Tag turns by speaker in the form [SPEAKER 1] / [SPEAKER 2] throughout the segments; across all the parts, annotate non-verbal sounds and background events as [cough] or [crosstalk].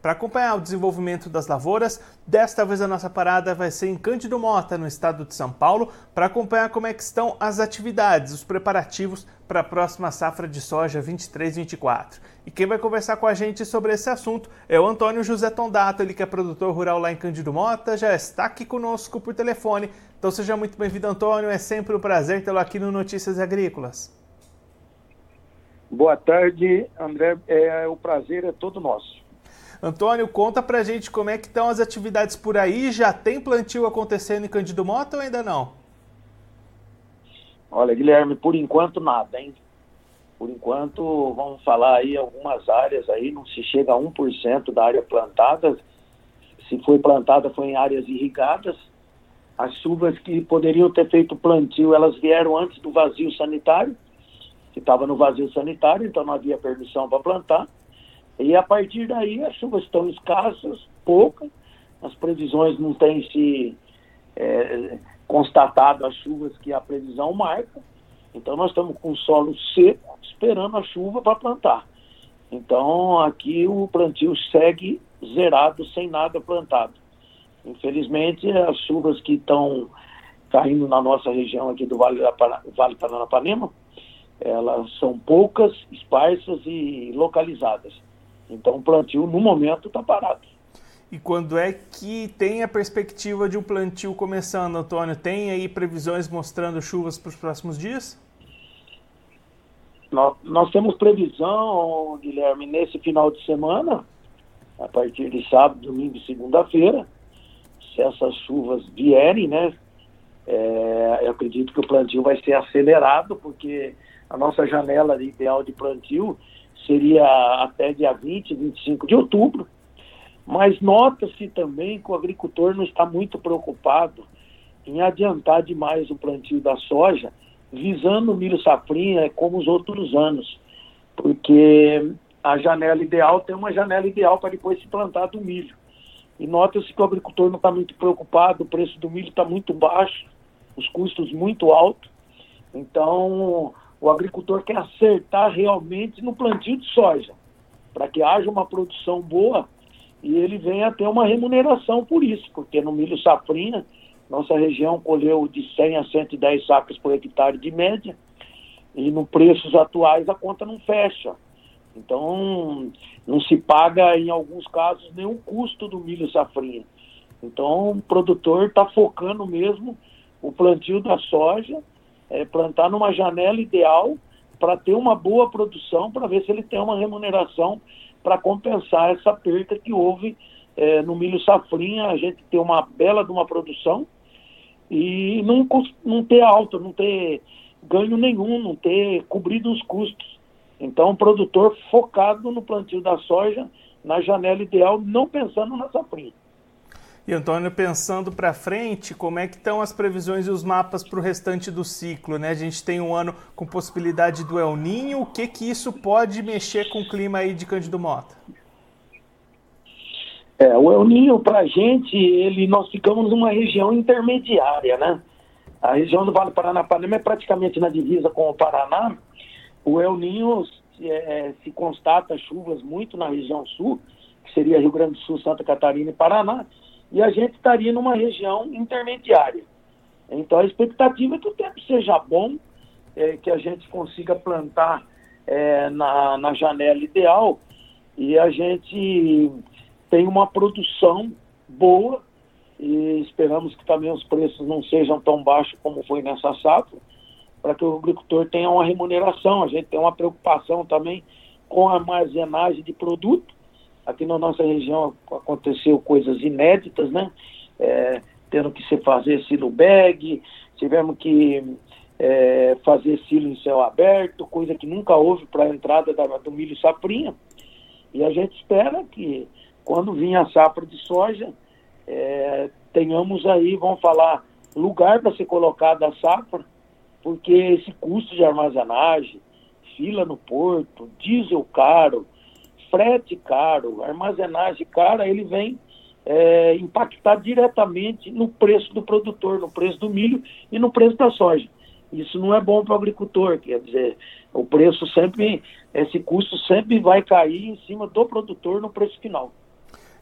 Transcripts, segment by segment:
[SPEAKER 1] para acompanhar o desenvolvimento das lavouras. Desta vez a nossa parada vai ser em Cândido Mota, no estado de São Paulo, para acompanhar como é que estão as atividades, os preparativos para a próxima safra de soja 23-24. E quem vai conversar com a gente sobre esse assunto é o Antônio José Tondato, ele que é produtor rural lá em Cândido Mota, já está aqui conosco por telefone. Então seja muito bem-vindo, Antônio. É sempre um prazer tê-lo aqui no Notícias Agrícolas.
[SPEAKER 2] Boa tarde, André. É, o prazer é todo nosso.
[SPEAKER 1] Antônio, conta pra gente como é que estão as atividades por aí. Já tem plantio acontecendo em Cândido Mota ou ainda não?
[SPEAKER 2] Olha, Guilherme, por enquanto nada, hein? Por enquanto, vamos falar aí algumas áreas aí, não se chega a 1% da área plantada. Se foi plantada, foi em áreas irrigadas. As chuvas que poderiam ter feito plantio, elas vieram antes do vazio sanitário, que estava no vazio sanitário, então não havia permissão para plantar. E a partir daí, as chuvas estão escassas, poucas, as previsões não têm se é, constatado as chuvas que a previsão marca. Então nós estamos com o solo seco, esperando a chuva para plantar. Então aqui o plantio segue zerado, sem nada plantado. Infelizmente as chuvas que estão caindo na nossa região aqui do Vale, da, vale Paranapanema, elas são poucas, esparsas e localizadas. Então o plantio no momento está parado.
[SPEAKER 1] E quando é que tem a perspectiva de um plantio começando, Antônio? Tem aí previsões mostrando chuvas para os próximos dias?
[SPEAKER 2] Nós, nós, temos previsão, Guilherme, nesse final de semana, a partir de sábado, domingo e segunda-feira, se essas chuvas vierem, né? É, eu acredito que o plantio vai ser acelerado, porque a nossa janela ideal de plantio seria até dia 20, 25 de outubro mas nota-se também que o agricultor não está muito preocupado em adiantar demais o plantio da soja, visando o milho safrinha como os outros anos, porque a janela ideal tem uma janela ideal para depois se plantar do milho. E nota-se que o agricultor não está muito preocupado, o preço do milho está muito baixo, os custos muito altos. Então, o agricultor quer acertar realmente no plantio de soja, para que haja uma produção boa e ele vem a ter uma remuneração por isso, porque no milho safrinha, nossa região colheu de 100 a 110 sacas por hectare de média, e no preços atuais a conta não fecha. Então, não se paga, em alguns casos, nenhum custo do milho safrinha. Então, o produtor está focando mesmo o plantio da soja, é, plantar numa janela ideal para ter uma boa produção, para ver se ele tem uma remuneração para compensar essa perda que houve é, no milho safrinha, a gente ter uma bela de uma produção e não, não ter alta, não ter ganho nenhum, não ter cobrido os custos. Então, o produtor focado no plantio da soja, na janela ideal, não pensando na safrinha.
[SPEAKER 1] E Antônio, pensando para frente, como é que estão as previsões e os mapas para o restante do ciclo? Né? A gente tem um ano com possibilidade do El Ninho, o que que isso pode mexer com o clima aí de Cândido Mota?
[SPEAKER 2] É, o El Ninho, para a gente, ele, nós ficamos numa região intermediária, né? A região do Vale Paranapanema é praticamente na divisa com o Paraná. O El Ninho é, se constata chuvas muito na região sul, que seria Rio Grande do Sul, Santa Catarina e Paraná, e a gente estaria numa região intermediária. Então a expectativa é que o tempo seja bom, é, que a gente consiga plantar é, na, na janela ideal e a gente tem uma produção boa e esperamos que também os preços não sejam tão baixos como foi nessa safra, para que o agricultor tenha uma remuneração. A gente tem uma preocupação também com a armazenagem de produto Aqui na nossa região aconteceu coisas inéditas, né? É, tendo que se fazer silo bag, tivemos que é, fazer silo em céu aberto, coisa que nunca houve para a entrada da, do milho safrinha. E a gente espera que quando vir a safra de soja, é, tenhamos aí, vamos falar, lugar para ser colocada a safra, porque esse custo de armazenagem, fila no porto, diesel caro, frete caro, armazenagem cara, ele vem é, impactar diretamente no preço do produtor, no preço do milho e no preço da soja. Isso não é bom para o agricultor, quer dizer, o preço sempre, esse custo sempre vai cair em cima do produtor no preço final.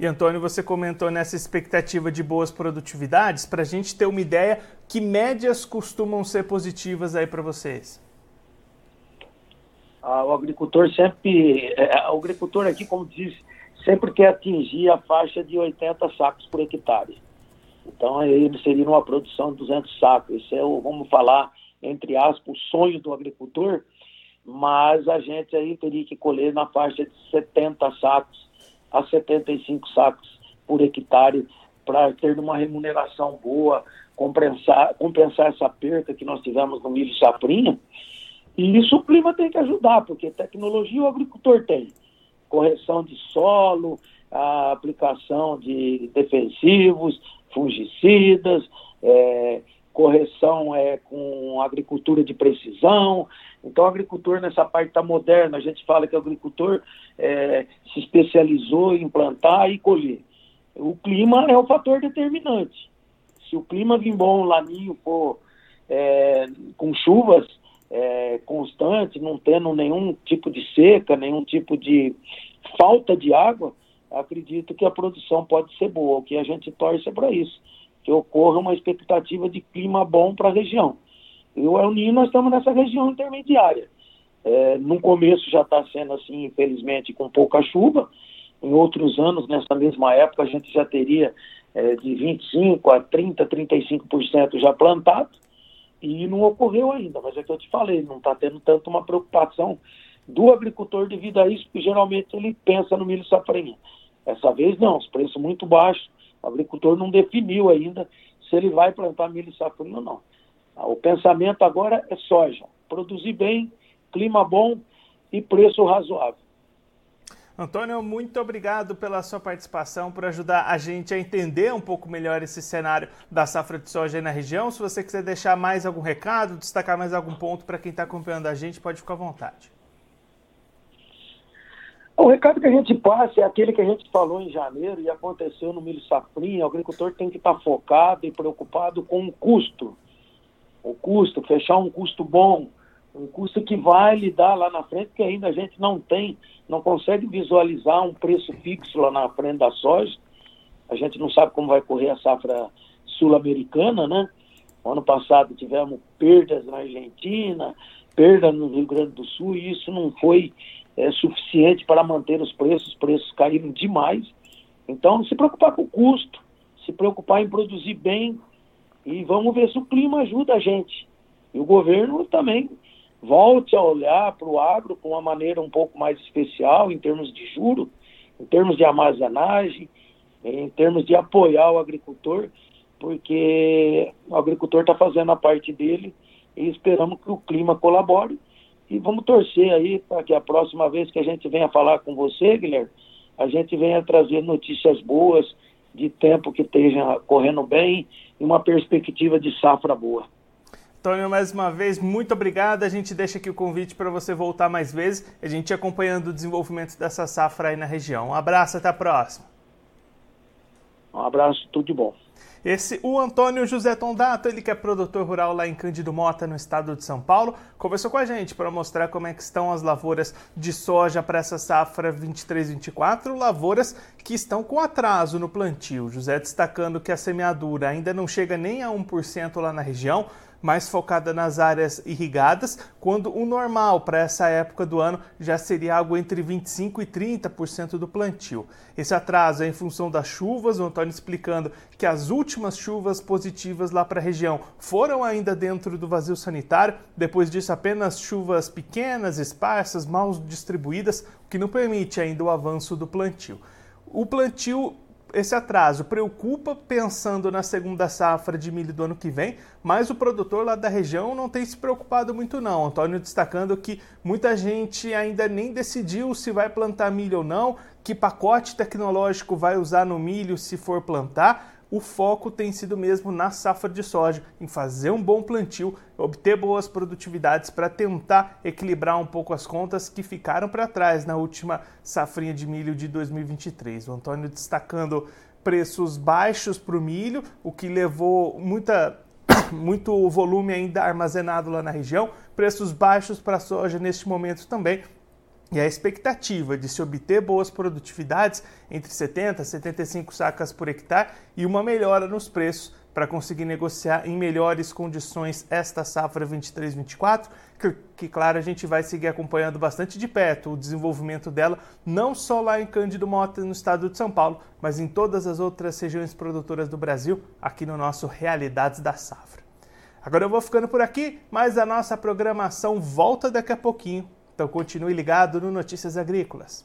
[SPEAKER 1] E Antônio, você comentou nessa expectativa de boas produtividades, para a gente ter uma ideia, que médias costumam ser positivas aí para vocês?
[SPEAKER 2] Ah, o agricultor sempre, é, o agricultor aqui, como diz, sempre quer atingir a faixa de 80 sacos por hectare. Então, ele seria uma produção de 200 sacos. Esse é o, vamos falar, entre aspas, o sonho do agricultor, mas a gente aí teria que colher na faixa de 70 sacos a 75 sacos por hectare para ter uma remuneração boa, compensar, compensar essa perda que nós tivemos no milho safrinha. E isso o clima tem que ajudar, porque tecnologia o agricultor tem. Correção de solo, a aplicação de defensivos, fungicidas, é, correção é, com agricultura de precisão. Então, o agricultor nessa parte está moderna. A gente fala que o agricultor é, se especializou em plantar e colher. O clima é o fator determinante. Se o clima vir bom, o laninho for é, com chuvas constantes, não tendo nenhum tipo de seca, nenhum tipo de falta de água, acredito que a produção pode ser boa. O que a gente torce é para isso que ocorra uma expectativa de clima bom para a região. E o El Niño, nós estamos nessa região intermediária. É, no começo já está sendo assim, infelizmente, com pouca chuva. Em outros anos, nessa mesma época, a gente já teria é, de 25% a 30%, 35% já plantado. E não ocorreu ainda, mas é que eu te falei, não está tendo tanto uma preocupação do agricultor devido a isso, porque geralmente ele pensa no milho safrinha. Essa vez não, os preços muito baixos, o agricultor não definiu ainda se ele vai plantar milho safrinha ou não. O pensamento agora é soja. Produzir bem, clima bom e preço razoável.
[SPEAKER 1] Antônio, muito obrigado pela sua participação, por ajudar a gente a entender um pouco melhor esse cenário da safra de soja aí na região. Se você quiser deixar mais algum recado, destacar mais algum ponto para quem está acompanhando a gente, pode ficar à vontade.
[SPEAKER 2] O recado que a gente passa é aquele que a gente falou em janeiro e aconteceu no milho safrinha. O agricultor tem que estar focado e preocupado com o custo. O custo, fechar um custo bom, um custo que vai lhe dar lá na frente, que ainda a gente não tem, não consegue visualizar um preço fixo lá na frente da soja. A gente não sabe como vai correr a safra sul-americana, né? ano passado tivemos perdas na Argentina, perda no Rio Grande do Sul, e isso não foi é, suficiente para manter os preços, os preços caíram demais. Então, se preocupar com o custo, se preocupar em produzir bem e vamos ver se o clima ajuda a gente. E o governo também volte a olhar para o agro com uma maneira um pouco mais especial em termos de juro, em termos de armazenagem, em termos de apoiar o agricultor, porque o agricultor está fazendo a parte dele e esperamos que o clima colabore e vamos torcer aí para que a próxima vez que a gente venha falar com você, Guilherme, a gente venha trazer notícias boas de tempo que esteja correndo bem e uma perspectiva de safra boa.
[SPEAKER 1] Antônio, mais uma vez, muito obrigado. A gente deixa aqui o convite para você voltar mais vezes, a gente acompanhando o desenvolvimento dessa safra aí na região. Um abraço, até a próxima.
[SPEAKER 2] Um abraço, tudo de bom.
[SPEAKER 1] Esse, o Antônio José Tondato, ele que é produtor rural lá em Cândido Mota, no estado de São Paulo, conversou com a gente para mostrar como é que estão as lavouras de soja para essa safra 23-24, lavouras que estão com atraso no plantio. José destacando que a semeadura ainda não chega nem a 1% lá na região, mais focada nas áreas irrigadas, quando o normal para essa época do ano já seria algo entre 25% e 30% do plantio. Esse atraso é em função das chuvas, o Antônio explicando que as últimas chuvas positivas lá para a região foram ainda dentro do vazio sanitário, depois disso apenas chuvas pequenas, esparsas, mal distribuídas, o que não permite ainda o avanço do plantio. O plantio esse atraso preocupa pensando na segunda safra de milho do ano que vem, mas o produtor lá da região não tem se preocupado muito não. Antônio destacando que muita gente ainda nem decidiu se vai plantar milho ou não, que pacote tecnológico vai usar no milho se for plantar. O foco tem sido mesmo na safra de soja, em fazer um bom plantio, obter boas produtividades para tentar equilibrar um pouco as contas que ficaram para trás na última safrinha de milho de 2023. O Antônio destacando preços baixos para o milho, o que levou muita [coughs] muito volume ainda armazenado lá na região, preços baixos para a soja neste momento também, e a expectativa de se obter boas produtividades entre 70 e 75 sacas por hectare e uma melhora nos preços para conseguir negociar em melhores condições esta safra 23-24, que, que, claro, a gente vai seguir acompanhando bastante de perto o desenvolvimento dela, não só lá em Cândido Mota, no estado de São Paulo, mas em todas as outras regiões produtoras do Brasil, aqui no nosso Realidades da Safra. Agora eu vou ficando por aqui, mas a nossa programação volta daqui a pouquinho então continue ligado no Notícias Agrícolas.